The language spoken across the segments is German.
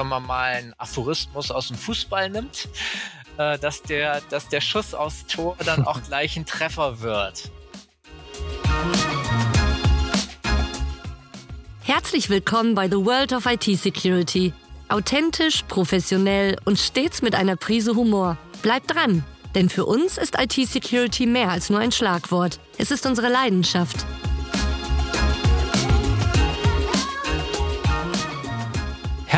wenn man mal einen Aphorismus aus dem Fußball nimmt, äh, dass, der, dass der Schuss aus Tor dann auch gleich ein Treffer wird. Herzlich willkommen bei The World of IT Security. Authentisch, professionell und stets mit einer Prise Humor. Bleibt dran, denn für uns ist IT Security mehr als nur ein Schlagwort. Es ist unsere Leidenschaft.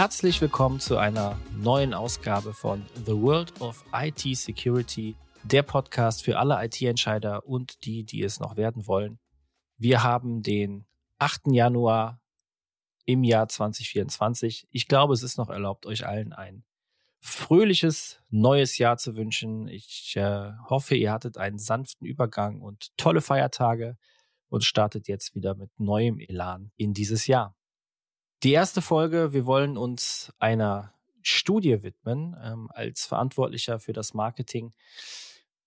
Herzlich willkommen zu einer neuen Ausgabe von The World of IT Security, der Podcast für alle IT-Entscheider und die, die es noch werden wollen. Wir haben den 8. Januar im Jahr 2024. Ich glaube, es ist noch erlaubt, euch allen ein fröhliches neues Jahr zu wünschen. Ich äh, hoffe, ihr hattet einen sanften Übergang und tolle Feiertage und startet jetzt wieder mit neuem Elan in dieses Jahr. Die erste Folge, wir wollen uns einer Studie widmen. Ähm, als Verantwortlicher für das Marketing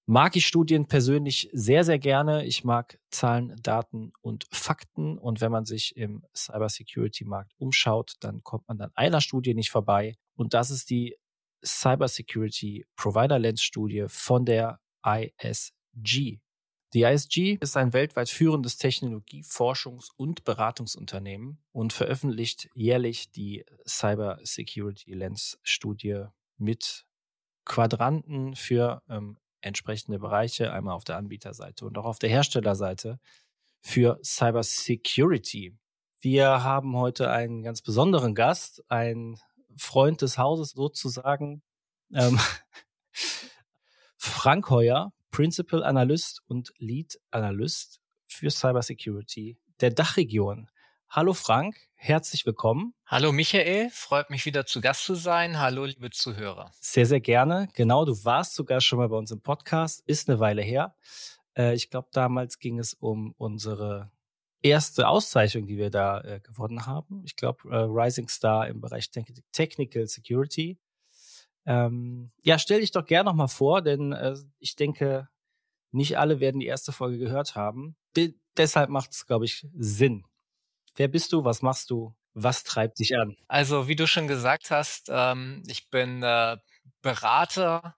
mag ich Studien persönlich sehr, sehr gerne. Ich mag Zahlen, Daten und Fakten. Und wenn man sich im Cybersecurity-Markt umschaut, dann kommt man an einer Studie nicht vorbei. Und das ist die Cybersecurity Provider Lens Studie von der ISG. Die ISG ist ein weltweit führendes Technologie-, Forschungs- und Beratungsunternehmen und veröffentlicht jährlich die Cyber Security Lens Studie mit Quadranten für ähm, entsprechende Bereiche, einmal auf der Anbieterseite und auch auf der Herstellerseite für Cyber Security. Wir haben heute einen ganz besonderen Gast, ein Freund des Hauses sozusagen, ähm, Frank Heuer, Principal Analyst und Lead Analyst für Cybersecurity der Dachregion. Hallo Frank, herzlich willkommen. Hallo Michael, freut mich wieder zu Gast zu sein. Hallo liebe Zuhörer. Sehr, sehr gerne. Genau, du warst sogar schon mal bei uns im Podcast, ist eine Weile her. Äh, ich glaube, damals ging es um unsere erste Auszeichnung, die wir da äh, gewonnen haben. Ich glaube, äh, Rising Star im Bereich Technical Security. Ähm, ja, stell dich doch gerne nochmal vor, denn äh, ich denke, nicht alle werden die erste Folge gehört haben. De deshalb macht es, glaube ich, Sinn. Wer bist du? Was machst du? Was treibt dich an? Also, wie du schon gesagt hast, ähm, ich bin äh, Berater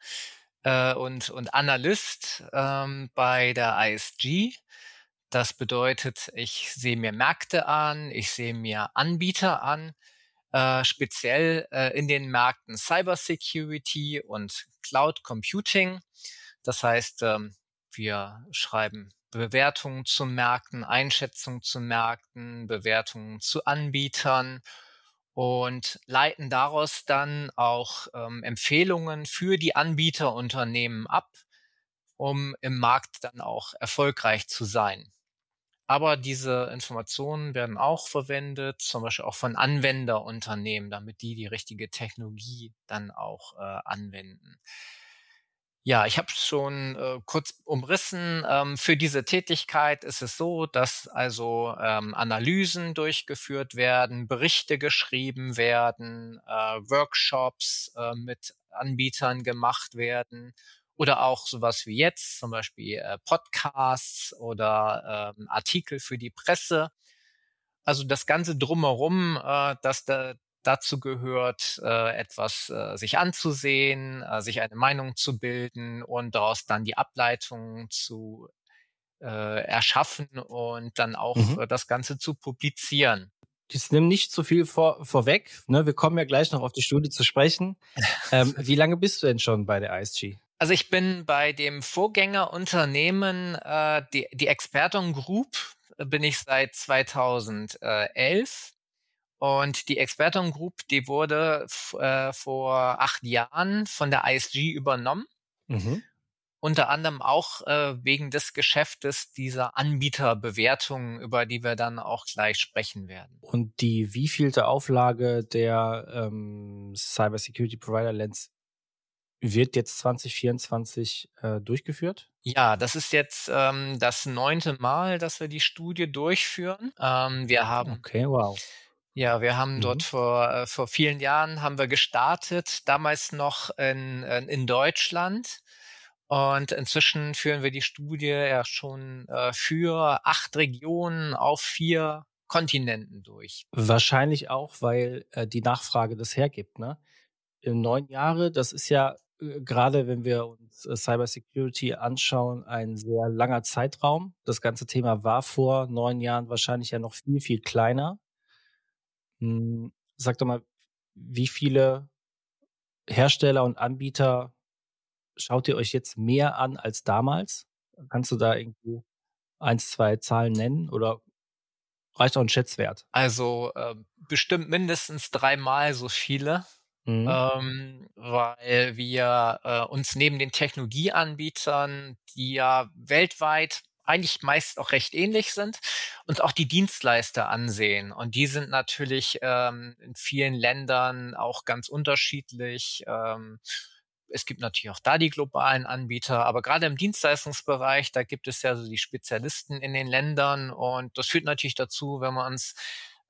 äh, und, und Analyst ähm, bei der ISG. Das bedeutet, ich sehe mir Märkte an, ich sehe mir Anbieter an äh, speziell äh, in den Märkten Cybersecurity und Cloud Computing. Das heißt, ähm, wir schreiben Bewertungen zu Märkten, Einschätzungen zu Märkten, Bewertungen zu Anbietern und leiten daraus dann auch ähm, Empfehlungen für die Anbieterunternehmen ab, um im Markt dann auch erfolgreich zu sein. Aber diese Informationen werden auch verwendet, zum Beispiel auch von Anwenderunternehmen, damit die die richtige Technologie dann auch äh, anwenden. Ja, ich habe schon äh, kurz umrissen. Ähm, für diese Tätigkeit ist es so, dass also ähm, Analysen durchgeführt werden, Berichte geschrieben werden, äh, Workshops äh, mit Anbietern gemacht werden oder auch sowas wie jetzt, zum Beispiel äh, Podcasts oder äh, Artikel für die Presse. Also das Ganze drumherum, äh, dass da, dazu gehört, äh, etwas äh, sich anzusehen, äh, sich eine Meinung zu bilden und daraus dann die Ableitung zu äh, erschaffen und dann auch mhm. äh, das Ganze zu publizieren. Jetzt nimm nicht zu viel vor, vorweg. Ne? Wir kommen ja gleich noch auf die Studie zu sprechen. ähm, wie lange bist du denn schon bei der ISG? Also ich bin bei dem Vorgängerunternehmen, äh, die, die Experton Group, äh, bin ich seit 2011. Und die Experton Group, die wurde äh, vor acht Jahren von der ISG übernommen. Mhm. Unter anderem auch äh, wegen des Geschäftes dieser Anbieterbewertungen, über die wir dann auch gleich sprechen werden. Und die wievielte Auflage der ähm, Cybersecurity Provider Lens wird jetzt 2024 äh, durchgeführt? Ja, das ist jetzt ähm, das neunte Mal, dass wir die Studie durchführen. Ähm, wir haben okay, wow. Ja, wir haben mhm. dort vor, äh, vor vielen Jahren haben wir gestartet, damals noch in, in Deutschland. Und inzwischen führen wir die Studie ja schon äh, für acht Regionen auf vier Kontinenten durch. Wahrscheinlich auch, weil äh, die Nachfrage das hergibt. Ne? In neun Jahre, das ist ja äh, gerade, wenn wir uns äh, Cybersecurity anschauen, ein sehr langer Zeitraum. Das ganze Thema war vor neun Jahren wahrscheinlich ja noch viel, viel kleiner. Hm, sag doch mal, wie viele Hersteller und Anbieter schaut ihr euch jetzt mehr an als damals? Kannst du da irgendwie eins, zwei Zahlen nennen oder reicht auch ein Schätzwert? Also äh, bestimmt mindestens dreimal so viele. Mhm. Ähm, weil wir äh, uns neben den Technologieanbietern, die ja weltweit eigentlich meist auch recht ähnlich sind, uns auch die Dienstleister ansehen. Und die sind natürlich ähm, in vielen Ländern auch ganz unterschiedlich. Ähm, es gibt natürlich auch da die globalen Anbieter, aber gerade im Dienstleistungsbereich, da gibt es ja so die Spezialisten in den Ländern und das führt natürlich dazu, wenn wir uns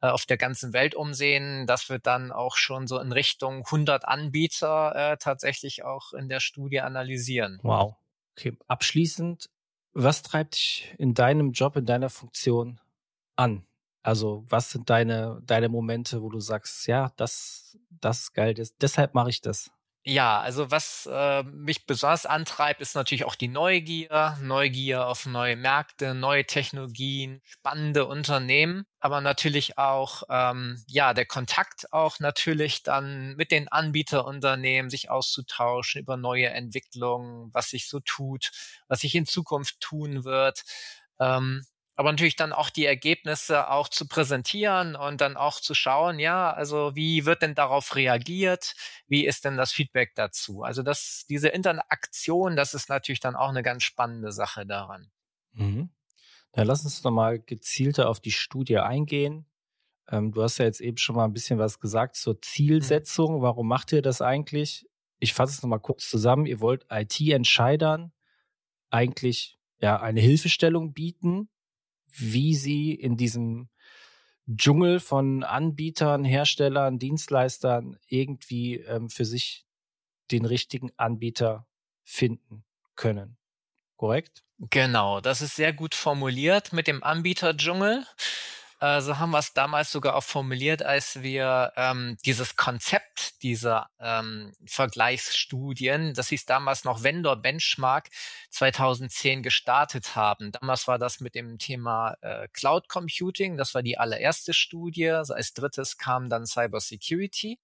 äh, auf der ganzen Welt umsehen, dass wir dann auch schon so in Richtung 100 Anbieter äh, tatsächlich auch in der Studie analysieren. Wow. Okay, abschließend, was treibt dich in deinem Job, in deiner Funktion an? Also, was sind deine, deine Momente, wo du sagst, ja, das, das ist geil, das, deshalb mache ich das? Ja, also was äh, mich besonders antreibt, ist natürlich auch die Neugier, Neugier auf neue Märkte, neue Technologien, spannende Unternehmen, aber natürlich auch ähm, ja der Kontakt auch natürlich dann mit den Anbieterunternehmen, sich auszutauschen über neue Entwicklungen, was sich so tut, was sich in Zukunft tun wird. Ähm, aber natürlich dann auch die Ergebnisse auch zu präsentieren und dann auch zu schauen, ja, also wie wird denn darauf reagiert? Wie ist denn das Feedback dazu? Also das, diese Interaktion, das ist natürlich dann auch eine ganz spannende Sache daran. Mhm. Dann lass uns nochmal gezielter auf die Studie eingehen. Ähm, du hast ja jetzt eben schon mal ein bisschen was gesagt zur mhm. Zielsetzung. Mhm. Warum macht ihr das eigentlich? Ich fasse es nochmal kurz zusammen. Ihr wollt IT-Entscheidern eigentlich ja eine Hilfestellung bieten, wie sie in diesem Dschungel von Anbietern, Herstellern, Dienstleistern irgendwie ähm, für sich den richtigen Anbieter finden können. Korrekt? Genau, das ist sehr gut formuliert mit dem Anbieter-Dschungel. Äh, so haben wir es damals sogar auch formuliert, als wir ähm, dieses Konzept dieser ähm, Vergleichsstudien, das hieß damals noch Vendor Benchmark 2010 gestartet haben. Damals war das mit dem Thema äh, Cloud Computing, das war die allererste Studie. Also als drittes kam dann Cyber Security.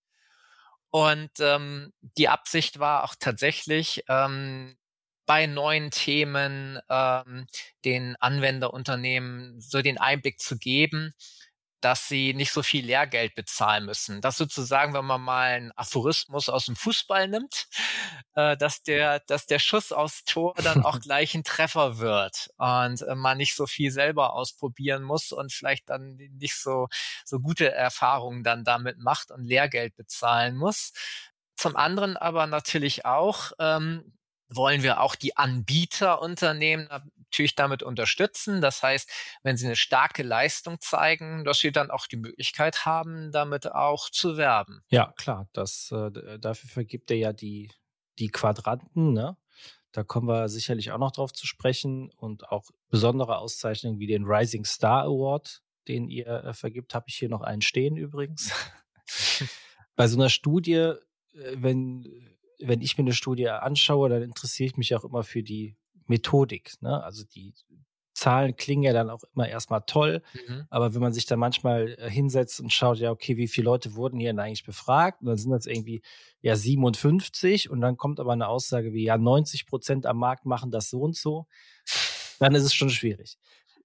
Und ähm, die Absicht war auch tatsächlich, ähm, bei neuen Themen ähm, den Anwenderunternehmen so den Einblick zu geben, dass sie nicht so viel Lehrgeld bezahlen müssen. Das sozusagen, wenn man mal einen Aphorismus aus dem Fußball nimmt, äh, dass der, dass der Schuss aufs Tor dann auch gleich ein Treffer wird und äh, man nicht so viel selber ausprobieren muss und vielleicht dann nicht so, so gute Erfahrungen dann damit macht und Lehrgeld bezahlen muss. Zum anderen aber natürlich auch, ähm, wollen wir auch die Anbieterunternehmen natürlich damit unterstützen. Das heißt, wenn sie eine starke Leistung zeigen, dass sie dann auch die Möglichkeit haben, damit auch zu werben. Ja, klar. Das, äh, dafür vergibt er ja die, die Quadranten, ne? Da kommen wir sicherlich auch noch drauf zu sprechen und auch besondere Auszeichnungen wie den Rising Star Award, den ihr äh, vergibt, habe ich hier noch einen stehen übrigens. Bei so einer Studie, äh, wenn wenn ich mir eine Studie anschaue, dann interessiere ich mich auch immer für die Methodik. Ne? Also die Zahlen klingen ja dann auch immer erstmal toll, mhm. aber wenn man sich dann manchmal äh, hinsetzt und schaut, ja, okay, wie viele Leute wurden hier denn eigentlich befragt? Und dann sind das irgendwie ja 57 und dann kommt aber eine Aussage wie, ja, 90 Prozent am Markt machen das so und so, dann ist es schon schwierig.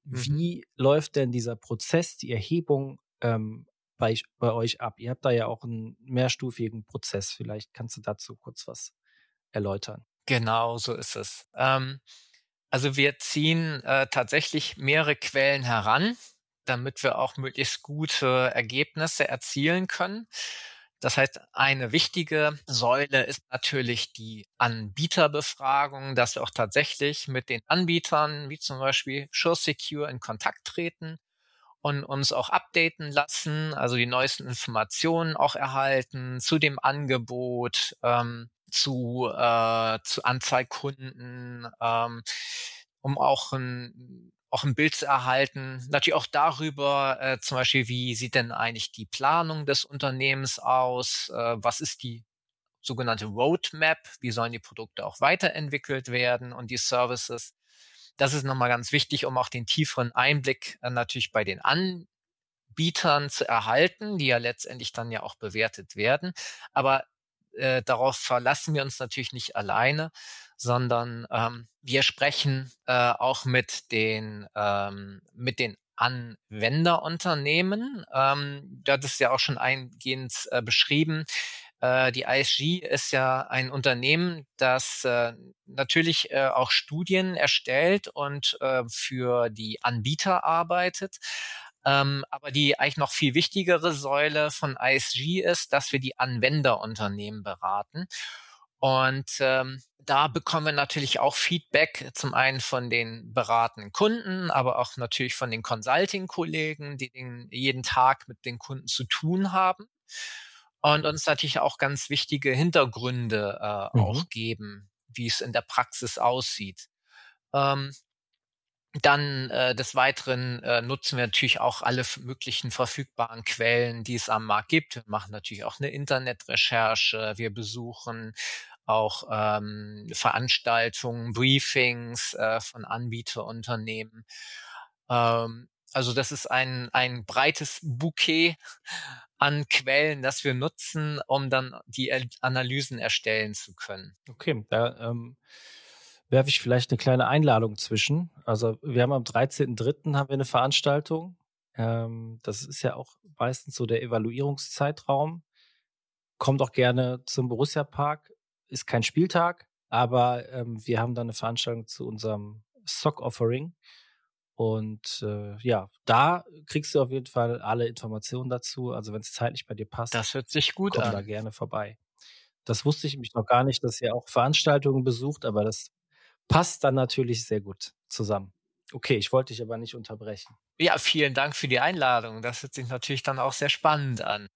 Mhm. Wie läuft denn dieser Prozess, die Erhebung ähm, bei, bei euch ab? Ihr habt da ja auch einen mehrstufigen Prozess. Vielleicht kannst du dazu kurz was erläutern. Genau, so ist es. Ähm, also wir ziehen äh, tatsächlich mehrere Quellen heran, damit wir auch möglichst gute Ergebnisse erzielen können. Das heißt, eine wichtige Säule ist natürlich die Anbieterbefragung, dass wir auch tatsächlich mit den Anbietern, wie zum Beispiel SureSecure, in Kontakt treten und uns auch updaten lassen, also die neuesten Informationen auch erhalten zu dem Angebot, ähm, zu, äh, zu Anzeigkunden, ähm, um auch ein, auch ein Bild zu erhalten. Natürlich auch darüber, äh, zum Beispiel, wie sieht denn eigentlich die Planung des Unternehmens aus? Äh, was ist die sogenannte Roadmap? Wie sollen die Produkte auch weiterentwickelt werden und die Services? Das ist nochmal ganz wichtig, um auch den tieferen Einblick äh, natürlich bei den Anbietern zu erhalten, die ja letztendlich dann ja auch bewertet werden. Aber äh, darauf verlassen wir uns natürlich nicht alleine, sondern ähm, wir sprechen äh, auch mit den, ähm, mit den Anwenderunternehmen. Ähm, das ist ja auch schon eingehend äh, beschrieben. Äh, die ISG ist ja ein Unternehmen, das äh, natürlich äh, auch Studien erstellt und für die Anbieter arbeitet. Ähm, aber die eigentlich noch viel wichtigere Säule von ISG ist, dass wir die Anwenderunternehmen beraten. Und ähm, da bekommen wir natürlich auch Feedback, zum einen von den beratenden Kunden, aber auch natürlich von den Consulting-Kollegen, die den, jeden Tag mit den Kunden zu tun haben. Und uns natürlich auch ganz wichtige Hintergründe äh, mhm. auch geben, wie es in der Praxis aussieht. Ähm, dann äh, des Weiteren äh, nutzen wir natürlich auch alle möglichen verfügbaren Quellen, die es am Markt gibt. Wir machen natürlich auch eine Internetrecherche. Wir besuchen auch ähm, Veranstaltungen, Briefings äh, von Anbieterunternehmen. Ähm, also das ist ein, ein breites Bouquet an Quellen, das wir nutzen, um dann die Analysen erstellen zu können. Okay, da ähm, werfe ich vielleicht eine kleine Einladung zwischen. Also wir haben am 13.03. haben wir eine Veranstaltung. Ähm, das ist ja auch meistens so der Evaluierungszeitraum. Kommt auch gerne zum Borussia Park. Ist kein Spieltag, aber ähm, wir haben dann eine Veranstaltung zu unserem Sock Offering. Und äh, ja, da kriegst du auf jeden Fall alle Informationen dazu. Also wenn es zeitlich bei dir passt, das hört sich gut komm an. da gerne vorbei. Das wusste ich mich noch gar nicht, dass ihr auch Veranstaltungen besucht, aber das passt dann natürlich sehr gut zusammen. Okay, ich wollte dich aber nicht unterbrechen. Ja, vielen Dank für die Einladung. Das hört sich natürlich dann auch sehr spannend an.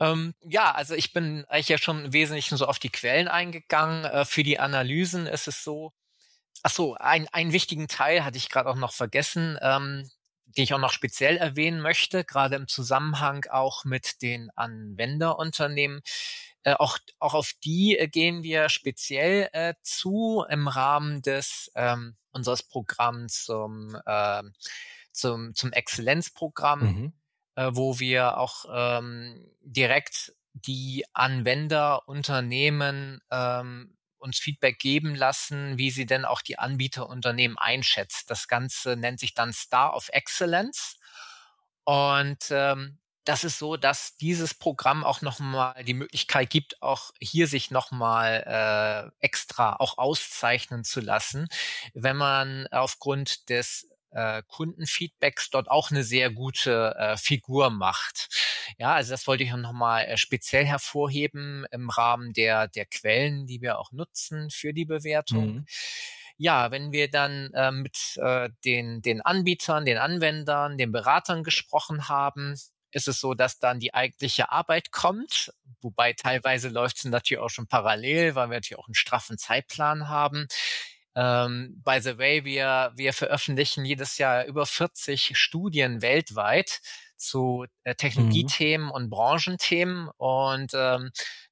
Ähm, ja, also ich bin eigentlich ja schon im Wesentlichen so auf die Quellen eingegangen. Äh, für die Analysen ist es so, ach so, ein, einen wichtigen Teil hatte ich gerade auch noch vergessen, ähm, den ich auch noch speziell erwähnen möchte, gerade im Zusammenhang auch mit den Anwenderunternehmen. Äh, auch, auch auf die äh, gehen wir speziell äh, zu im Rahmen des ähm, unseres Programms zum, äh, zum, zum Exzellenzprogramm, mhm. äh, wo wir auch ähm, direkt die Anwenderunternehmen ähm, uns Feedback geben lassen, wie sie denn auch die Anbieterunternehmen einschätzt. Das Ganze nennt sich dann Star of Excellence. Und ähm, das ist so, dass dieses Programm auch nochmal die Möglichkeit gibt, auch hier sich nochmal äh, extra auch auszeichnen zu lassen, wenn man aufgrund des äh, Kundenfeedbacks dort auch eine sehr gute äh, Figur macht. Ja, also das wollte ich nochmal äh, speziell hervorheben im Rahmen der, der Quellen, die wir auch nutzen für die Bewertung. Mhm. Ja, wenn wir dann äh, mit äh, den, den Anbietern, den Anwendern, den Beratern gesprochen haben, ist es so, dass dann die eigentliche Arbeit kommt, wobei teilweise läuft es natürlich auch schon parallel, weil wir natürlich auch einen straffen Zeitplan haben. Ähm, by the way, wir, wir veröffentlichen jedes Jahr über 40 Studien weltweit zu äh, Technologiethemen mhm. und Branchenthemen und ähm,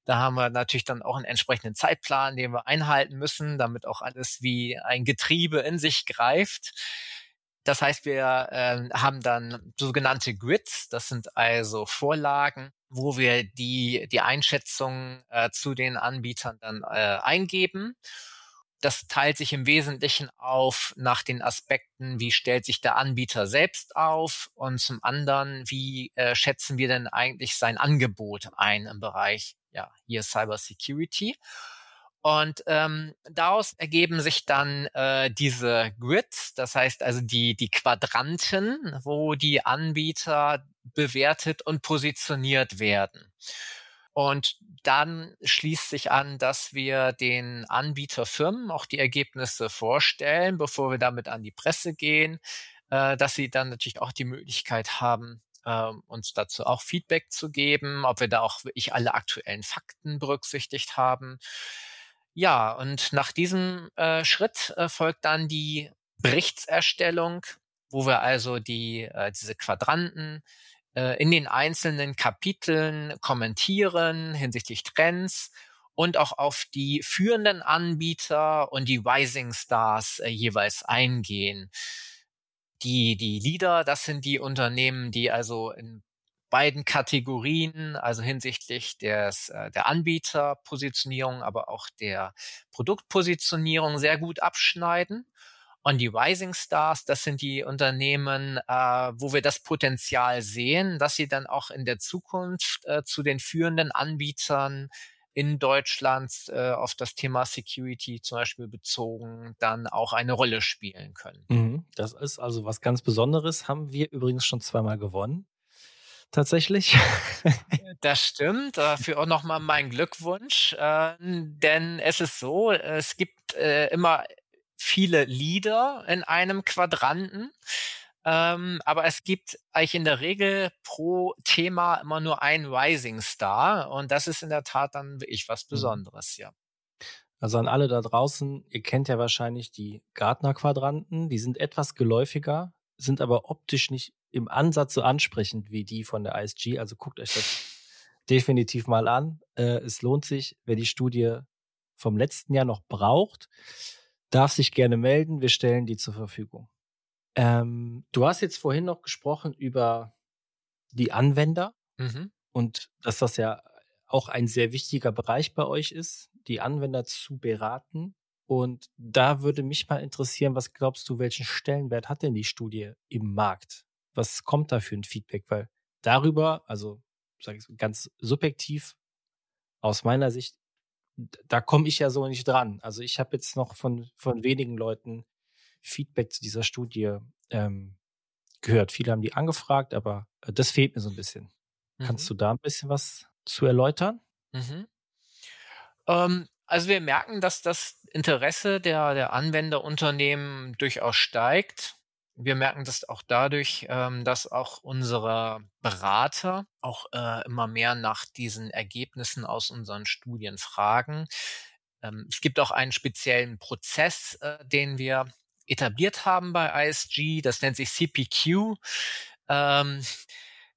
da haben wir natürlich dann auch einen entsprechenden Zeitplan, den wir einhalten müssen, damit auch alles wie ein Getriebe in sich greift. Das heißt, wir äh, haben dann sogenannte Grids, das sind also Vorlagen, wo wir die, die Einschätzung äh, zu den Anbietern dann äh, eingeben. Das teilt sich im Wesentlichen auf nach den Aspekten, wie stellt sich der Anbieter selbst auf und zum anderen, wie äh, schätzen wir denn eigentlich sein Angebot ein im Bereich, ja, hier Cyber Security. Und ähm, daraus ergeben sich dann äh, diese Grids, das heißt also die, die Quadranten, wo die Anbieter bewertet und positioniert werden. Und dann schließt sich an, dass wir den Anbieterfirmen auch die Ergebnisse vorstellen, bevor wir damit an die Presse gehen, äh, dass sie dann natürlich auch die Möglichkeit haben, äh, uns dazu auch Feedback zu geben, ob wir da auch wirklich alle aktuellen Fakten berücksichtigt haben. Ja, und nach diesem äh, Schritt äh, folgt dann die Berichtserstellung wo wir also die, äh, diese Quadranten in den einzelnen Kapiteln kommentieren hinsichtlich Trends und auch auf die führenden Anbieter und die Rising Stars äh, jeweils eingehen. Die, die Leader, das sind die Unternehmen, die also in beiden Kategorien, also hinsichtlich des, äh, der Anbieterpositionierung, aber auch der Produktpositionierung sehr gut abschneiden. Und die Rising Stars, das sind die Unternehmen, äh, wo wir das Potenzial sehen, dass sie dann auch in der Zukunft äh, zu den führenden Anbietern in Deutschland äh, auf das Thema Security zum Beispiel bezogen dann auch eine Rolle spielen können. Mhm. Das ist also was ganz Besonderes. Haben wir übrigens schon zweimal gewonnen. Tatsächlich. Das stimmt. Dafür auch nochmal mein Glückwunsch. Äh, denn es ist so, es gibt äh, immer viele Lieder in einem Quadranten. Ähm, aber es gibt eigentlich in der Regel pro Thema immer nur ein Rising Star und das ist in der Tat dann wirklich was mhm. Besonderes, ja. Also an alle da draußen, ihr kennt ja wahrscheinlich die Gartner-Quadranten, die sind etwas geläufiger, sind aber optisch nicht im Ansatz so ansprechend wie die von der ISG. Also guckt euch das definitiv mal an. Äh, es lohnt sich, wer die Studie vom letzten Jahr noch braucht, darf sich gerne melden. Wir stellen die zur Verfügung. Ähm, du hast jetzt vorhin noch gesprochen über die Anwender mhm. und dass das ja auch ein sehr wichtiger Bereich bei euch ist, die Anwender zu beraten. Und da würde mich mal interessieren, was glaubst du, welchen Stellenwert hat denn die Studie im Markt? Was kommt da für ein Feedback? Weil darüber, also sage ich ganz subjektiv, aus meiner Sicht, da komme ich ja so nicht dran. Also ich habe jetzt noch von, von wenigen Leuten Feedback zu dieser Studie ähm, gehört. Viele haben die angefragt, aber äh, das fehlt mir so ein bisschen. Mhm. Kannst du da ein bisschen was zu erläutern? Mhm. Ähm, also wir merken, dass das Interesse der, der Anwenderunternehmen durchaus steigt. Wir merken das auch dadurch, ähm, dass auch unsere Berater auch äh, immer mehr nach diesen Ergebnissen aus unseren Studien fragen. Ähm, es gibt auch einen speziellen Prozess, äh, den wir etabliert haben bei ISG. Das nennt sich CPQ. Ähm,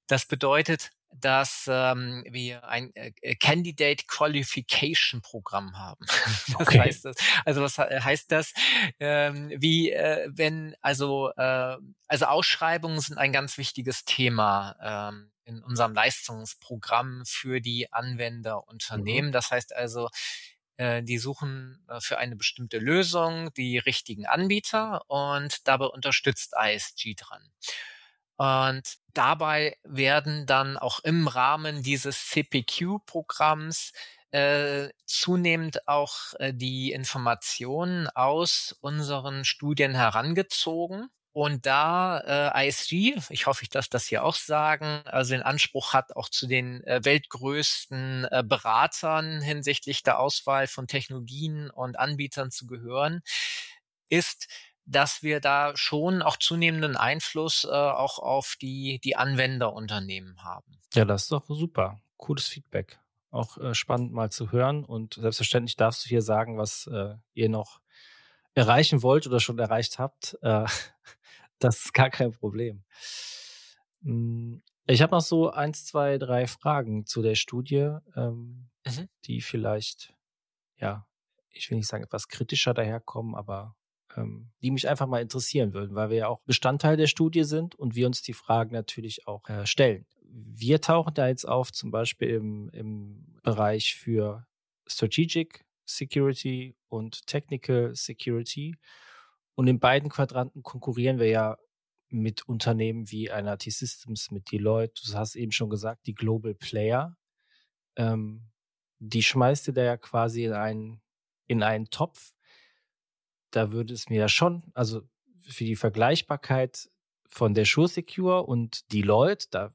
das bedeutet, dass ähm, wir ein äh, äh Candidate Qualification Programm haben. was okay. heißt das? Also was heißt das? Ähm, wie äh, wenn also äh, also Ausschreibungen sind ein ganz wichtiges Thema ähm, in unserem Leistungsprogramm für die Anwenderunternehmen. Mhm. Das heißt also äh, die suchen äh, für eine bestimmte Lösung die richtigen Anbieter und dabei unterstützt ISG dran. Und dabei werden dann auch im Rahmen dieses CPQ-Programms äh, zunehmend auch äh, die Informationen aus unseren Studien herangezogen. Und da äh, ISG, ich hoffe, ich darf das hier auch sagen, also den Anspruch hat, auch zu den äh, weltgrößten äh, Beratern hinsichtlich der Auswahl von Technologien und Anbietern zu gehören, ist, dass wir da schon auch zunehmenden Einfluss äh, auch auf die, die Anwenderunternehmen haben. Ja, das ist doch super. Cooles Feedback. Auch äh, spannend mal zu hören. Und selbstverständlich darfst du hier sagen, was äh, ihr noch erreichen wollt oder schon erreicht habt. Äh, das ist gar kein Problem. Hm, ich habe noch so eins, zwei, drei Fragen zu der Studie, ähm, mhm. die vielleicht, ja, ich will nicht sagen etwas kritischer daherkommen, aber die mich einfach mal interessieren würden, weil wir ja auch Bestandteil der Studie sind und wir uns die Fragen natürlich auch äh, stellen. Wir tauchen da jetzt auf, zum Beispiel im, im Bereich für Strategic Security und Technical Security. Und in beiden Quadranten konkurrieren wir ja mit Unternehmen wie einer T-Systems, mit Deloitte. Du hast eben schon gesagt, die Global Player. Ähm, die schmeißt du da ja quasi in einen, in einen Topf. Da würde es mir ja schon, also für die Vergleichbarkeit von der Sure Secure und Deloitte, da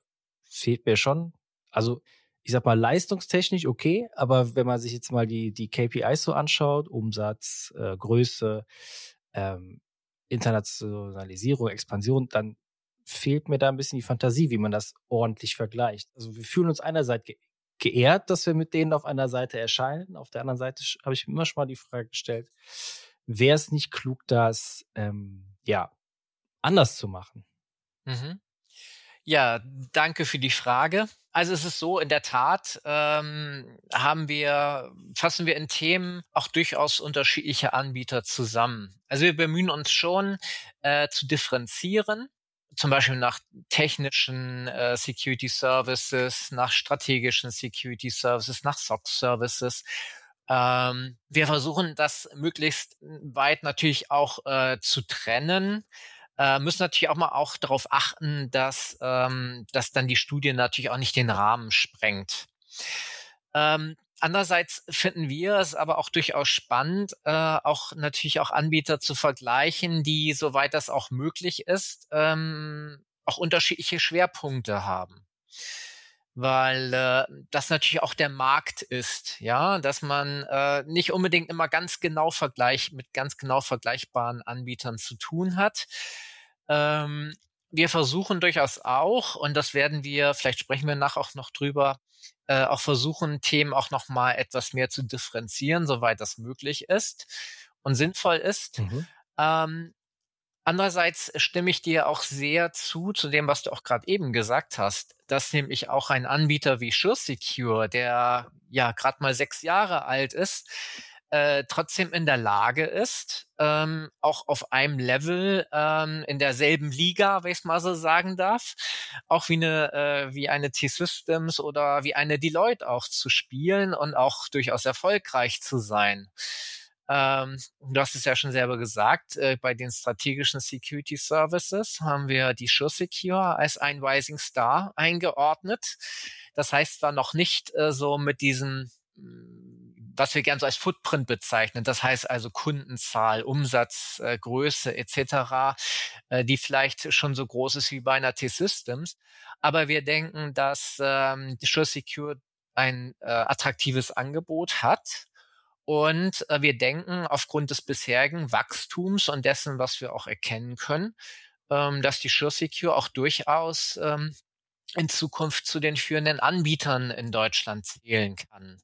fehlt mir schon, also ich sag mal, leistungstechnisch okay, aber wenn man sich jetzt mal die, die KPIs so anschaut, Umsatz, äh, Größe, ähm, Internationalisierung, Expansion, dann fehlt mir da ein bisschen die Fantasie, wie man das ordentlich vergleicht. Also wir fühlen uns einerseits ge geehrt, dass wir mit denen auf einer Seite erscheinen. Auf der anderen Seite habe ich mir immer schon mal die Frage gestellt, wäre es nicht klug, das ähm, ja anders zu machen? Mhm. Ja, danke für die Frage. Also es ist so, in der Tat ähm, haben wir, fassen wir in Themen auch durchaus unterschiedliche Anbieter zusammen. Also wir bemühen uns schon äh, zu differenzieren, zum Beispiel nach technischen äh, Security Services, nach strategischen Security Services, nach SOC Services. Ähm, wir versuchen das möglichst weit natürlich auch äh, zu trennen äh, müssen natürlich auch mal auch darauf achten, dass, ähm, dass dann die Studie natürlich auch nicht den Rahmen sprengt. Ähm, andererseits finden wir es aber auch durchaus spannend, äh, auch natürlich auch Anbieter zu vergleichen, die, soweit das auch möglich ist, ähm, auch unterschiedliche Schwerpunkte haben weil äh, das natürlich auch der Markt ist, ja, dass man äh, nicht unbedingt immer ganz genau vergleich mit ganz genau vergleichbaren Anbietern zu tun hat. Ähm, wir versuchen durchaus auch, und das werden wir, vielleicht sprechen wir nach auch noch drüber, äh, auch versuchen, Themen auch noch mal etwas mehr zu differenzieren, soweit das möglich ist und sinnvoll ist. Mhm. Ähm, Andererseits stimme ich dir auch sehr zu, zu dem, was du auch gerade eben gesagt hast, dass nämlich auch ein Anbieter wie SureSecure, der ja gerade mal sechs Jahre alt ist, äh, trotzdem in der Lage ist, ähm, auch auf einem Level ähm, in derselben Liga, wenn ich es mal so sagen darf, auch wie eine äh, wie eine T-Systems oder wie eine Deloitte auch zu spielen und auch durchaus erfolgreich zu sein. Ähm, du hast es ja schon selber gesagt, äh, bei den strategischen Security Services haben wir die Sure Secure als ein Rising Star eingeordnet. Das heißt zwar noch nicht äh, so mit diesem mm, was wir gern so als Footprint bezeichnen, das heißt also Kundenzahl, Umsatz, äh, Größe etc., äh, die vielleicht schon so groß ist wie bei einer T-Systems. Aber wir denken, dass ähm, die Sure Secure ein äh, attraktives Angebot hat und äh, wir denken aufgrund des bisherigen Wachstums und dessen, was wir auch erkennen können, ähm, dass die SureSecure auch durchaus ähm, in Zukunft zu den führenden Anbietern in Deutschland zählen kann.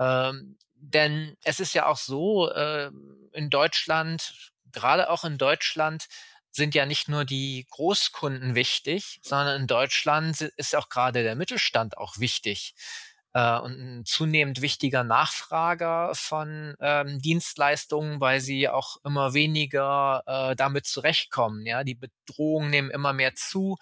Ähm, denn es ist ja auch so, äh, in Deutschland, gerade auch in Deutschland, sind ja nicht nur die Großkunden wichtig, sondern in Deutschland ist auch gerade der Mittelstand auch wichtig äh, und ein zunehmend wichtiger Nachfrager von ähm, Dienstleistungen, weil sie auch immer weniger äh, damit zurechtkommen. Ja, die Bedrohungen nehmen immer mehr zu.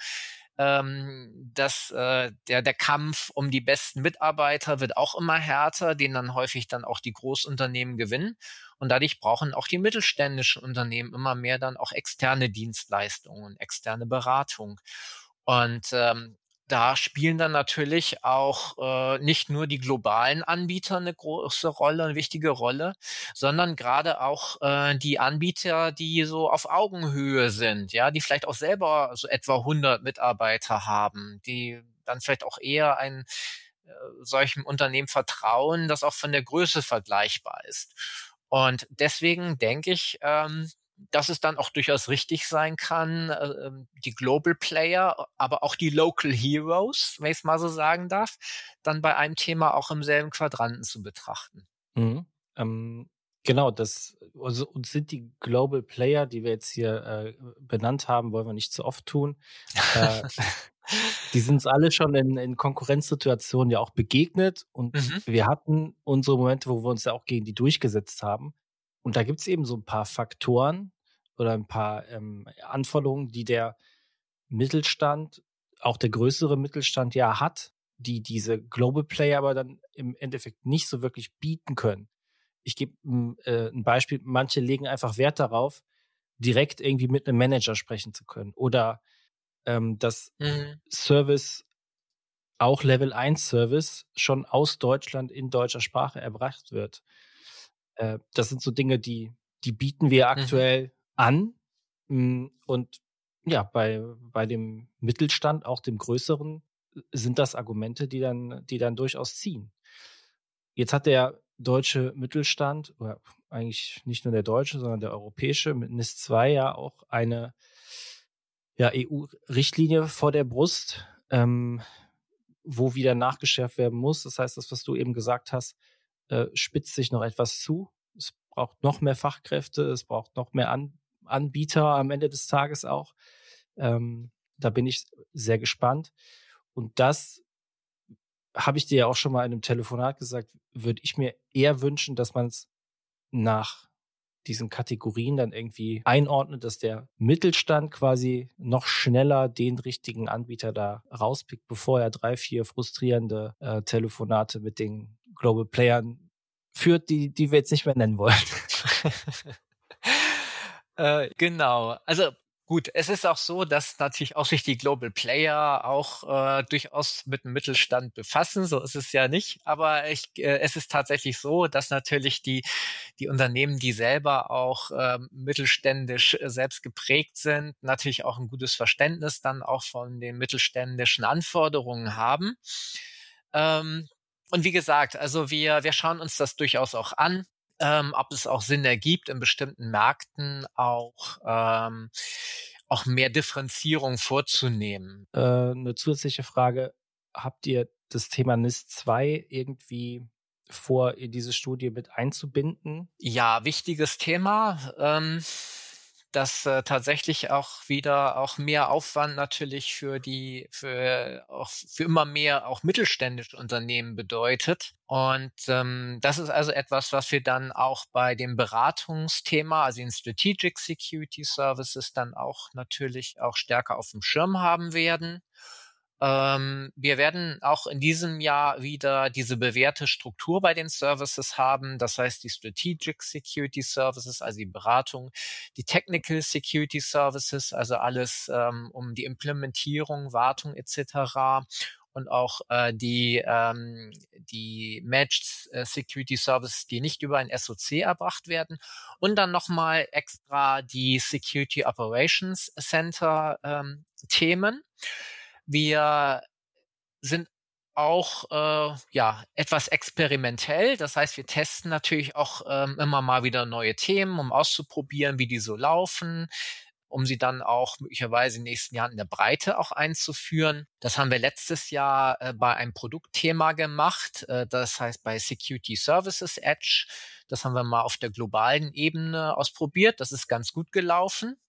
Ähm, dass äh, der, der Kampf um die besten Mitarbeiter wird auch immer härter, den dann häufig dann auch die Großunternehmen gewinnen. Und dadurch brauchen auch die mittelständischen Unternehmen immer mehr dann auch externe Dienstleistungen, externe Beratung. Und ähm, da spielen dann natürlich auch äh, nicht nur die globalen Anbieter eine große Rolle, eine wichtige Rolle, sondern gerade auch äh, die Anbieter, die so auf Augenhöhe sind, ja, die vielleicht auch selber so etwa 100 Mitarbeiter haben, die dann vielleicht auch eher ein äh, solchem Unternehmen vertrauen, das auch von der Größe vergleichbar ist. Und deswegen denke ich, ähm, dass es dann auch durchaus richtig sein kann, äh, ähm, die Global Player, aber auch die Local Heroes, wenn ich es mal so sagen darf, dann bei einem Thema auch im selben Quadranten zu betrachten. Mhm. Ähm, genau, das also, uns sind die Global Player, die wir jetzt hier äh, benannt haben, wollen wir nicht zu oft tun. äh, die sind uns alle schon in, in Konkurrenzsituationen ja auch begegnet und mhm. wir hatten unsere Momente, wo wir uns ja auch gegen die durchgesetzt haben. Und da gibt es eben so ein paar Faktoren oder ein paar ähm, Anforderungen, die der Mittelstand, auch der größere Mittelstand ja hat, die diese Global Player aber dann im Endeffekt nicht so wirklich bieten können. Ich gebe äh, ein Beispiel, manche legen einfach Wert darauf, direkt irgendwie mit einem Manager sprechen zu können oder ähm, dass mhm. Service auch Level 1 Service schon aus Deutschland in deutscher Sprache erbracht wird. Äh, das sind so Dinge, die, die bieten wir mhm. aktuell mhm. an. Hm, und ja, bei, bei dem Mittelstand, auch dem größeren, sind das Argumente, die dann, die dann durchaus ziehen. Jetzt hat der deutsche Mittelstand, oder eigentlich nicht nur der deutsche, sondern der europäische mit NIS 2 ja auch eine ja, EU-Richtlinie vor der Brust, ähm, wo wieder nachgeschärft werden muss. Das heißt, das, was du eben gesagt hast, äh, spitzt sich noch etwas zu. Es braucht noch mehr Fachkräfte, es braucht noch mehr An Anbieter am Ende des Tages auch. Ähm, da bin ich sehr gespannt. Und das habe ich dir ja auch schon mal in einem Telefonat gesagt, würde ich mir eher wünschen, dass man es nach diesen Kategorien dann irgendwie einordnet, dass der Mittelstand quasi noch schneller den richtigen Anbieter da rauspickt, bevor er drei, vier frustrierende äh, Telefonate mit den Global Playern führt, die, die wir jetzt nicht mehr nennen wollen. äh, genau. Also Gut, es ist auch so, dass natürlich auch sich die Global Player auch äh, durchaus mit dem Mittelstand befassen. So ist es ja nicht. Aber ich, äh, es ist tatsächlich so, dass natürlich die, die Unternehmen, die selber auch äh, mittelständisch selbst geprägt sind, natürlich auch ein gutes Verständnis dann auch von den mittelständischen Anforderungen haben. Ähm, und wie gesagt, also wir, wir schauen uns das durchaus auch an ähm, ob es auch Sinn ergibt, in bestimmten Märkten auch, ähm, auch mehr Differenzierung vorzunehmen. Äh, eine zusätzliche Frage. Habt ihr das Thema NIS 2 irgendwie vor, in diese Studie mit einzubinden? Ja, wichtiges Thema. Ähm, das äh, tatsächlich auch wieder auch mehr Aufwand natürlich für die für auch für immer mehr auch mittelständische Unternehmen bedeutet und ähm, das ist also etwas, was wir dann auch bei dem Beratungsthema, also in Strategic Security Services, dann auch natürlich auch stärker auf dem Schirm haben werden. Ähm, wir werden auch in diesem Jahr wieder diese bewährte Struktur bei den Services haben. Das heißt, die Strategic Security Services, also die Beratung, die Technical Security Services, also alles ähm, um die Implementierung, Wartung etc und auch äh, die, ähm, die Matched äh, Security Services, die nicht über ein SOC erbracht werden. Und dann nochmal extra die Security Operations Center ähm, Themen. Wir sind auch äh, ja etwas experimentell. Das heißt, wir testen natürlich auch ähm, immer mal wieder neue Themen, um auszuprobieren, wie die so laufen, um sie dann auch möglicherweise in den nächsten Jahren in der Breite auch einzuführen. Das haben wir letztes Jahr äh, bei einem Produktthema gemacht. Äh, das heißt bei Security Services Edge. Das haben wir mal auf der globalen Ebene ausprobiert. Das ist ganz gut gelaufen.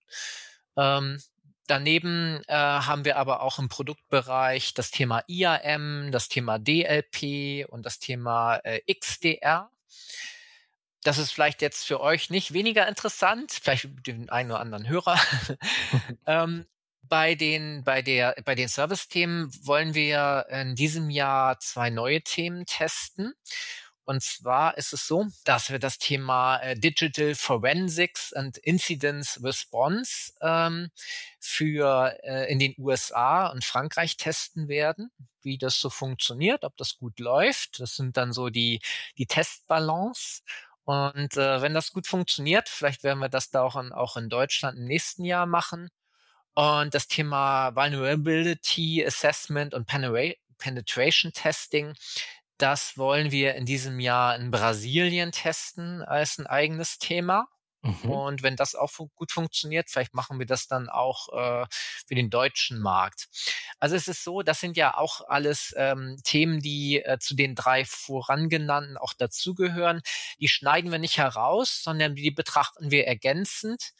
Ähm, Daneben äh, haben wir aber auch im Produktbereich das Thema IAM, das Thema DLP und das Thema äh, XDR. Das ist vielleicht jetzt für euch nicht weniger interessant, vielleicht für den einen oder anderen Hörer. ähm, bei den, bei der, bei den Service-Themen wollen wir in diesem Jahr zwei neue Themen testen. Und zwar ist es so, dass wir das Thema äh, Digital Forensics and Incidence Response ähm, für äh, in den USA und Frankreich testen werden, wie das so funktioniert, ob das gut läuft. Das sind dann so die die Testbalance. Und äh, wenn das gut funktioniert, vielleicht werden wir das da auch in, auch in Deutschland im nächsten Jahr machen. Und das Thema Vulnerability Assessment und Penetration Testing das wollen wir in diesem Jahr in Brasilien testen als ein eigenes Thema. Mhm. Und wenn das auch fu gut funktioniert, vielleicht machen wir das dann auch äh, für den deutschen Markt. Also es ist so, das sind ja auch alles ähm, Themen, die äh, zu den drei vorangenannten auch dazugehören. Die schneiden wir nicht heraus, sondern die betrachten wir ergänzend.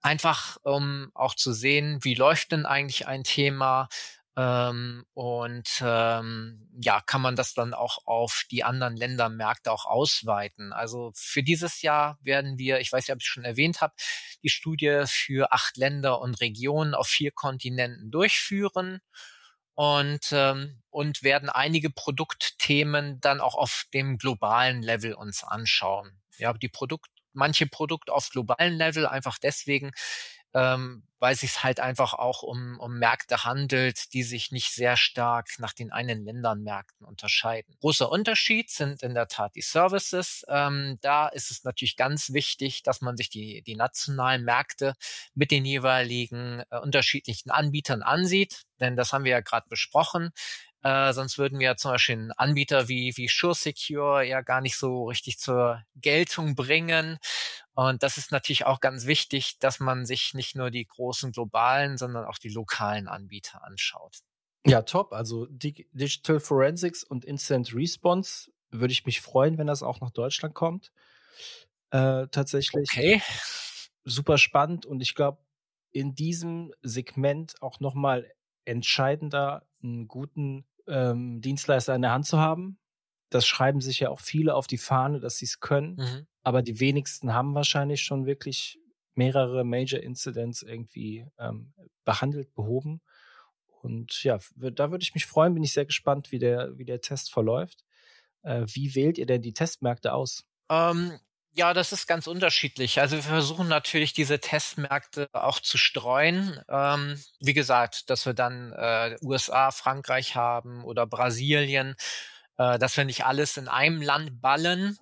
Einfach um auch zu sehen, wie läuft denn eigentlich ein Thema, ähm, und ähm, ja, kann man das dann auch auf die anderen Ländermärkte auch ausweiten. Also für dieses Jahr werden wir, ich weiß nicht, ob ich schon erwähnt habe, die Studie für acht Länder und Regionen auf vier Kontinenten durchführen und, ähm, und werden einige Produktthemen dann auch auf dem globalen Level uns anschauen. Ja, die Produkt, manche Produkte auf globalen Level einfach deswegen, ähm, weil es sich halt einfach auch um, um Märkte handelt, die sich nicht sehr stark nach den einen Ländern Märkten unterscheiden. Großer Unterschied sind in der Tat die Services. Ähm, da ist es natürlich ganz wichtig, dass man sich die, die nationalen Märkte mit den jeweiligen äh, unterschiedlichen Anbietern ansieht, denn das haben wir ja gerade besprochen. Äh, sonst würden wir zum Beispiel einen Anbieter wie, wie SureSecure ja gar nicht so richtig zur Geltung bringen. Und das ist natürlich auch ganz wichtig, dass man sich nicht nur die großen globalen, sondern auch die lokalen Anbieter anschaut. Ja, top. Also Digital Forensics und Instant Response würde ich mich freuen, wenn das auch nach Deutschland kommt. Äh, tatsächlich. Okay. super spannend und ich glaube, in diesem Segment auch nochmal entscheidender, einen guten ähm, Dienstleister in der Hand zu haben. Das schreiben sich ja auch viele auf die Fahne, dass sie es können, mhm. aber die wenigsten haben wahrscheinlich schon wirklich mehrere Major Incidents irgendwie ähm, behandelt, behoben. Und ja, da würde ich mich freuen, bin ich sehr gespannt, wie der, wie der Test verläuft. Äh, wie wählt ihr denn die Testmärkte aus? Ähm, ja, das ist ganz unterschiedlich. Also wir versuchen natürlich diese Testmärkte auch zu streuen. Ähm, wie gesagt, dass wir dann äh, USA, Frankreich haben oder Brasilien, äh, dass wir nicht alles in einem Land ballen.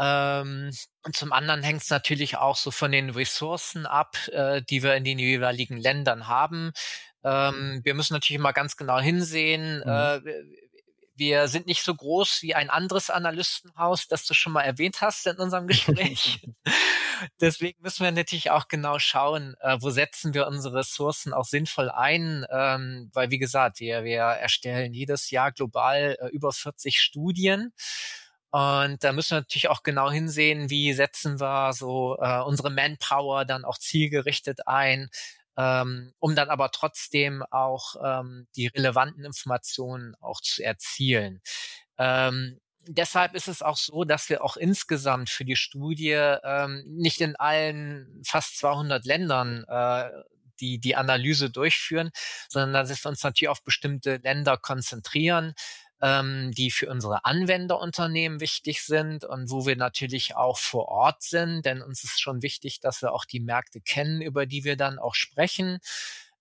Ähm, und zum anderen hängt es natürlich auch so von den Ressourcen ab, äh, die wir in den jeweiligen Ländern haben. Ähm, wir müssen natürlich immer ganz genau hinsehen. Mhm. Äh, wir sind nicht so groß wie ein anderes Analystenhaus, das du schon mal erwähnt hast in unserem Gespräch. Deswegen müssen wir natürlich auch genau schauen, äh, wo setzen wir unsere Ressourcen auch sinnvoll ein, ähm, weil wie gesagt, wir, wir erstellen jedes Jahr global äh, über 40 Studien. Und da müssen wir natürlich auch genau hinsehen, wie setzen wir so äh, unsere Manpower dann auch zielgerichtet ein, ähm, um dann aber trotzdem auch ähm, die relevanten Informationen auch zu erzielen. Ähm, deshalb ist es auch so, dass wir auch insgesamt für die Studie ähm, nicht in allen fast 200 Ländern äh, die, die Analyse durchführen, sondern dass wir uns natürlich auf bestimmte Länder konzentrieren, ähm, die für unsere Anwenderunternehmen wichtig sind und wo wir natürlich auch vor Ort sind, denn uns ist schon wichtig, dass wir auch die Märkte kennen, über die wir dann auch sprechen.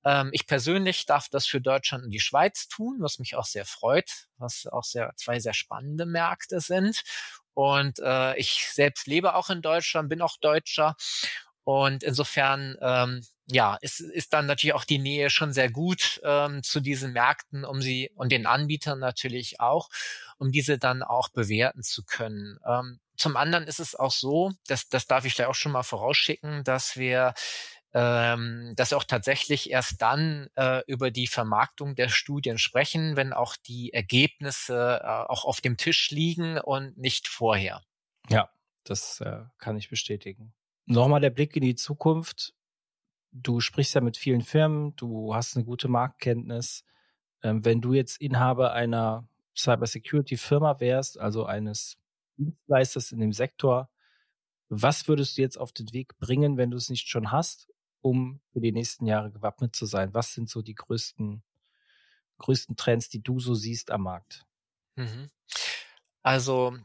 Ähm, ich persönlich darf das für Deutschland und die Schweiz tun, was mich auch sehr freut, was auch sehr, zwei sehr spannende Märkte sind. Und äh, ich selbst lebe auch in Deutschland, bin auch Deutscher. Und insofern ähm, ja, ist, ist dann natürlich auch die Nähe schon sehr gut ähm, zu diesen Märkten, um sie und den Anbietern natürlich auch, um diese dann auch bewerten zu können. Ähm, zum anderen ist es auch so, dass das darf ich da auch schon mal vorausschicken, dass wir ähm, dass wir auch tatsächlich erst dann äh, über die Vermarktung der Studien sprechen, wenn auch die Ergebnisse äh, auch auf dem Tisch liegen und nicht vorher. Ja, das äh, kann ich bestätigen. Nochmal der Blick in die Zukunft du sprichst ja mit vielen Firmen, du hast eine gute Marktkenntnis. Ähm, wenn du jetzt Inhaber einer Cybersecurity-Firma wärst, also eines Dienstleisters in dem Sektor, was würdest du jetzt auf den Weg bringen, wenn du es nicht schon hast, um für die nächsten Jahre gewappnet zu sein? Was sind so die größten, größten Trends, die du so siehst am Markt? Mhm. Also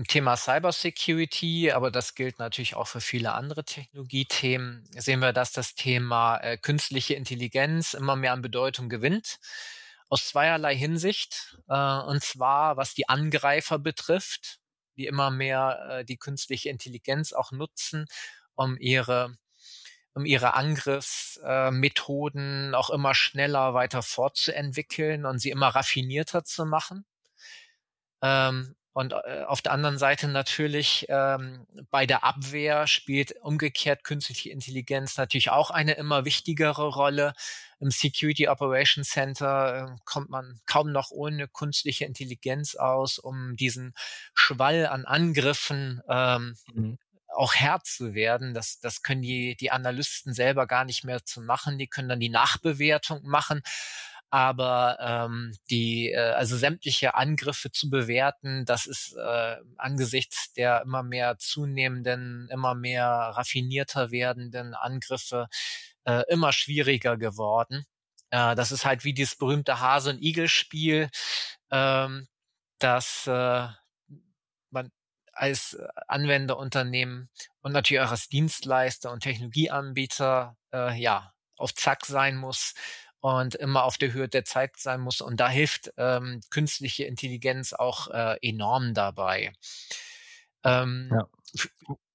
im Thema Cybersecurity, aber das gilt natürlich auch für viele andere Technologiethemen, sehen wir, dass das Thema äh, künstliche Intelligenz immer mehr an Bedeutung gewinnt. Aus zweierlei Hinsicht. Äh, und zwar, was die Angreifer betrifft, die immer mehr äh, die künstliche Intelligenz auch nutzen, um ihre um ihre Angriffsmethoden auch immer schneller weiter fortzuentwickeln und sie immer raffinierter zu machen. Ähm, und äh, auf der anderen Seite natürlich ähm, bei der Abwehr spielt umgekehrt künstliche Intelligenz natürlich auch eine immer wichtigere Rolle. Im Security Operations Center äh, kommt man kaum noch ohne künstliche Intelligenz aus, um diesen Schwall an Angriffen ähm, mhm auch Herr zu werden. Das, das können die, die Analysten selber gar nicht mehr zu machen. Die können dann die Nachbewertung machen aber ähm, die, äh, also sämtliche Angriffe zu bewerten, das ist äh, angesichts der immer mehr zunehmenden, immer mehr raffinierter werdenden Angriffe äh, immer schwieriger geworden. Äh, das ist halt wie dieses berühmte Hase- und Igel-Spiel, ähm, dass äh, man als Anwenderunternehmen und natürlich auch als Dienstleister und Technologieanbieter äh, ja auf Zack sein muss und immer auf der Höhe der Zeit sein muss. Und da hilft ähm, künstliche Intelligenz auch äh, enorm dabei. Ähm, ja.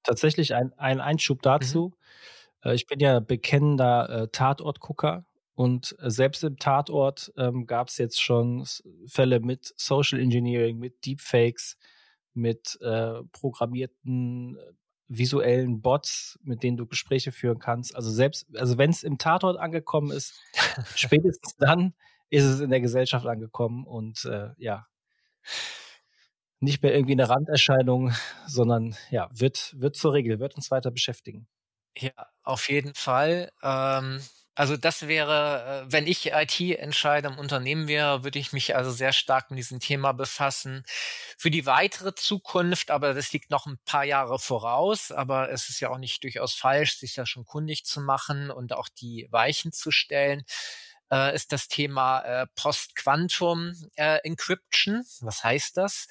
Tatsächlich ein, ein Einschub dazu. Mhm. Ich bin ja bekennender äh, Tatortgucker und äh, selbst im Tatort ähm, gab es jetzt schon Fälle mit Social Engineering, mit Deepfakes, mit äh, programmierten äh, visuellen Bots, mit denen du Gespräche führen kannst. Also selbst, also wenn es im Tatort angekommen ist, spätestens dann ist es in der Gesellschaft angekommen und äh, ja, nicht mehr irgendwie eine Randerscheinung, sondern ja, wird, wird zur Regel, wird uns weiter beschäftigen. Ja, auf jeden Fall. Ähm, also das wäre, äh, wenn ich IT-Entscheider im Unternehmen wäre, würde ich mich also sehr stark mit diesem Thema befassen. Für die weitere Zukunft, aber das liegt noch ein paar Jahre voraus, aber es ist ja auch nicht durchaus falsch, sich da schon kundig zu machen und auch die Weichen zu stellen äh, ist das Thema äh, Post-Quantum Encryption. Was heißt das?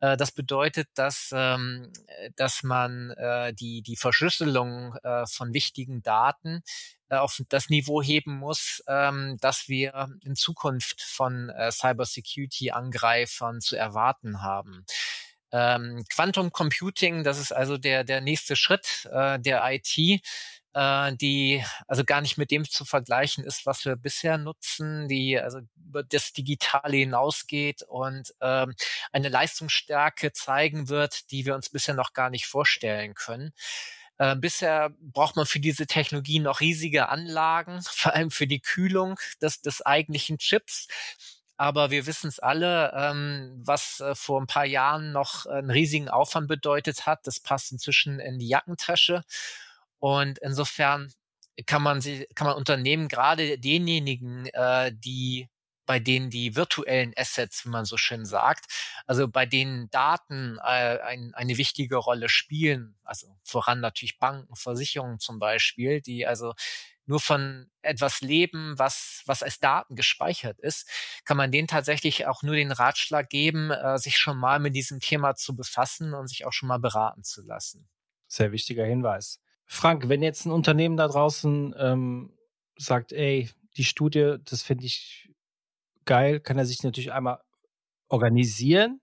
Das bedeutet, dass, ähm, dass man die, die Verschlüsselung von wichtigen Daten auf das Niveau heben muss, ähm, dass wir in Zukunft von äh, Cybersecurity-Angreifern zu erwarten haben. Ähm, Quantum Computing, das ist also der, der nächste Schritt äh, der IT äh, die also gar nicht mit dem zu vergleichen ist, was wir bisher nutzen, die also über das Digitale hinausgeht und ähm, eine Leistungsstärke zeigen wird, die wir uns bisher noch gar nicht vorstellen können. Äh, bisher braucht man für diese Technologie noch riesige Anlagen, vor allem für die Kühlung des, des eigentlichen Chips. Aber wir wissen es alle, ähm, was äh, vor ein paar Jahren noch einen riesigen Aufwand bedeutet hat. Das passt inzwischen in die Jackentasche. Und insofern kann man sie, kann man Unternehmen gerade denjenigen, äh, die bei denen die virtuellen Assets, wie man so schön sagt, also bei denen Daten äh, ein, eine wichtige Rolle spielen, also voran natürlich Banken, Versicherungen zum Beispiel, die also nur von etwas leben, was, was als Daten gespeichert ist, kann man denen tatsächlich auch nur den Ratschlag geben, äh, sich schon mal mit diesem Thema zu befassen und sich auch schon mal beraten zu lassen. Sehr wichtiger Hinweis. Frank, wenn jetzt ein Unternehmen da draußen ähm, sagt, ey, die Studie, das finde ich geil, kann er sich natürlich einmal organisieren.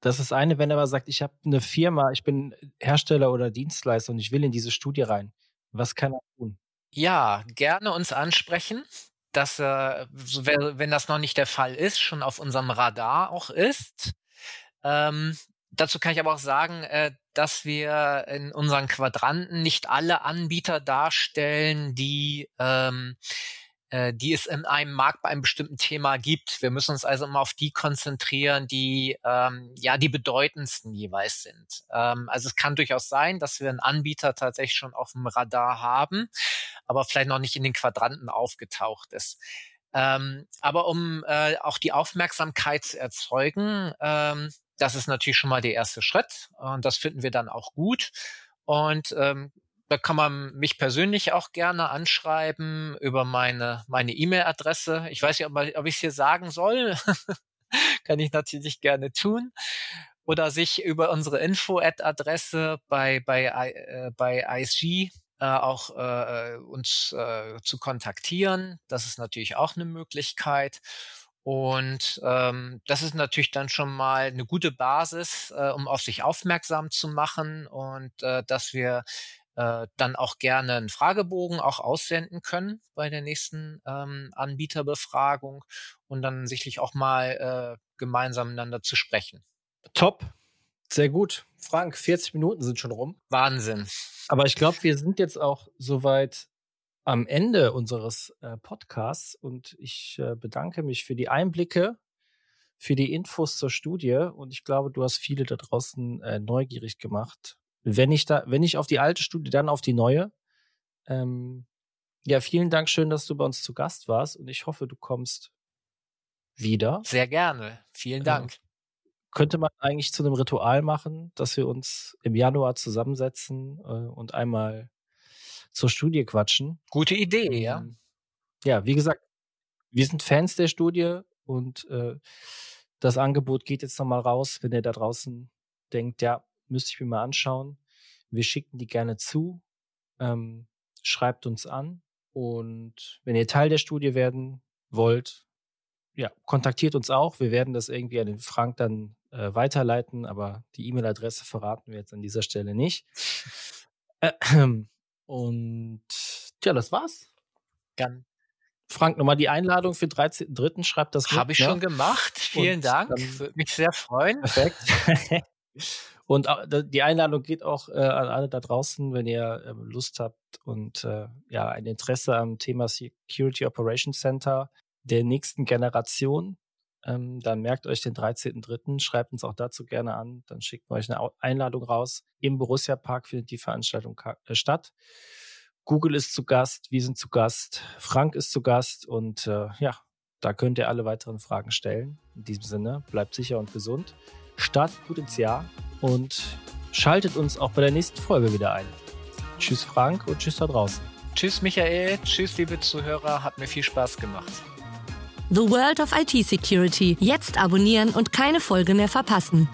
Das ist eine, wenn er aber sagt, ich habe eine Firma, ich bin Hersteller oder Dienstleister und ich will in diese Studie rein. Was kann er tun? Ja, gerne uns ansprechen, dass äh, wenn das noch nicht der Fall ist, schon auf unserem Radar auch ist. Ähm, dazu kann ich aber auch sagen, äh, dass wir in unseren Quadranten nicht alle Anbieter darstellen, die ähm, äh, die es in einem Markt bei einem bestimmten Thema gibt. Wir müssen uns also immer auf die konzentrieren, die ähm, ja die bedeutendsten jeweils sind. Ähm, also es kann durchaus sein, dass wir einen Anbieter tatsächlich schon auf dem Radar haben, aber vielleicht noch nicht in den Quadranten aufgetaucht ist. Ähm, aber um äh, auch die Aufmerksamkeit zu erzeugen, ähm, das ist natürlich schon mal der erste Schritt und das finden wir dann auch gut. Und ähm, da kann man mich persönlich auch gerne anschreiben über meine E-Mail-Adresse. Ich weiß nicht, ob, ob ich es hier sagen soll. kann ich natürlich gerne tun. Oder sich über unsere Info-Adresse bei, bei, äh, bei ISG äh, auch äh, uns äh, zu kontaktieren. Das ist natürlich auch eine Möglichkeit. Und ähm, das ist natürlich dann schon mal eine gute Basis, äh, um auf sich aufmerksam zu machen und äh, dass wir äh, dann auch gerne einen Fragebogen auch aussenden können bei der nächsten ähm, Anbieterbefragung und dann sicherlich auch mal äh, gemeinsam miteinander zu sprechen. Top, sehr gut. Frank, 40 Minuten sind schon rum. Wahnsinn. Aber ich glaube, wir sind jetzt auch soweit am Ende unseres äh, Podcasts und ich äh, bedanke mich für die Einblicke, für die Infos zur Studie und ich glaube, du hast viele da draußen äh, neugierig gemacht. Wenn ich da, wenn ich auf die alte Studie, dann auf die neue. Ähm, ja, vielen Dank, schön, dass du bei uns zu Gast warst und ich hoffe, du kommst wieder. Sehr gerne. Vielen Dank. könnte man eigentlich zu einem Ritual machen, dass wir uns im Januar zusammensetzen äh, und einmal zur Studie quatschen. Gute Idee, ja. Ähm, ja, wie gesagt, wir sind Fans der Studie und äh, das Angebot geht jetzt nochmal raus, wenn ihr da draußen denkt, ja, müsste ich mir mal anschauen. Wir schicken die gerne zu. Ähm, schreibt uns an. Und wenn ihr Teil der Studie werden wollt, ja, kontaktiert uns auch. Wir werden das irgendwie an den Frank dann äh, weiterleiten, aber die E-Mail-Adresse verraten wir jetzt an dieser Stelle nicht. Äh, und ja, das war's. Dann. Frank, nochmal die Einladung für 13.3. Schreibt das Habe ich ne? schon gemacht. Vielen und Dank. Würde mich sehr freuen. Perfekt. und die Einladung geht auch äh, an alle da draußen, wenn ihr äh, Lust habt und äh, ja, ein Interesse am Thema Security Operations Center der nächsten Generation ähm, dann merkt euch den 13.3., schreibt uns auch dazu gerne an, dann schickt euch eine Einladung raus. Im Borussia Park findet die Veranstaltung äh, statt. Google ist zu Gast, wir sind zu Gast, Frank ist zu Gast und äh, ja, da könnt ihr alle weiteren Fragen stellen. In diesem Sinne, bleibt sicher und gesund, startet gut ins Jahr und schaltet uns auch bei der nächsten Folge wieder ein. Tschüss Frank und tschüss da draußen. Tschüss Michael, tschüss liebe Zuhörer, hat mir viel Spaß gemacht. The World of IT Security. Jetzt abonnieren und keine Folge mehr verpassen.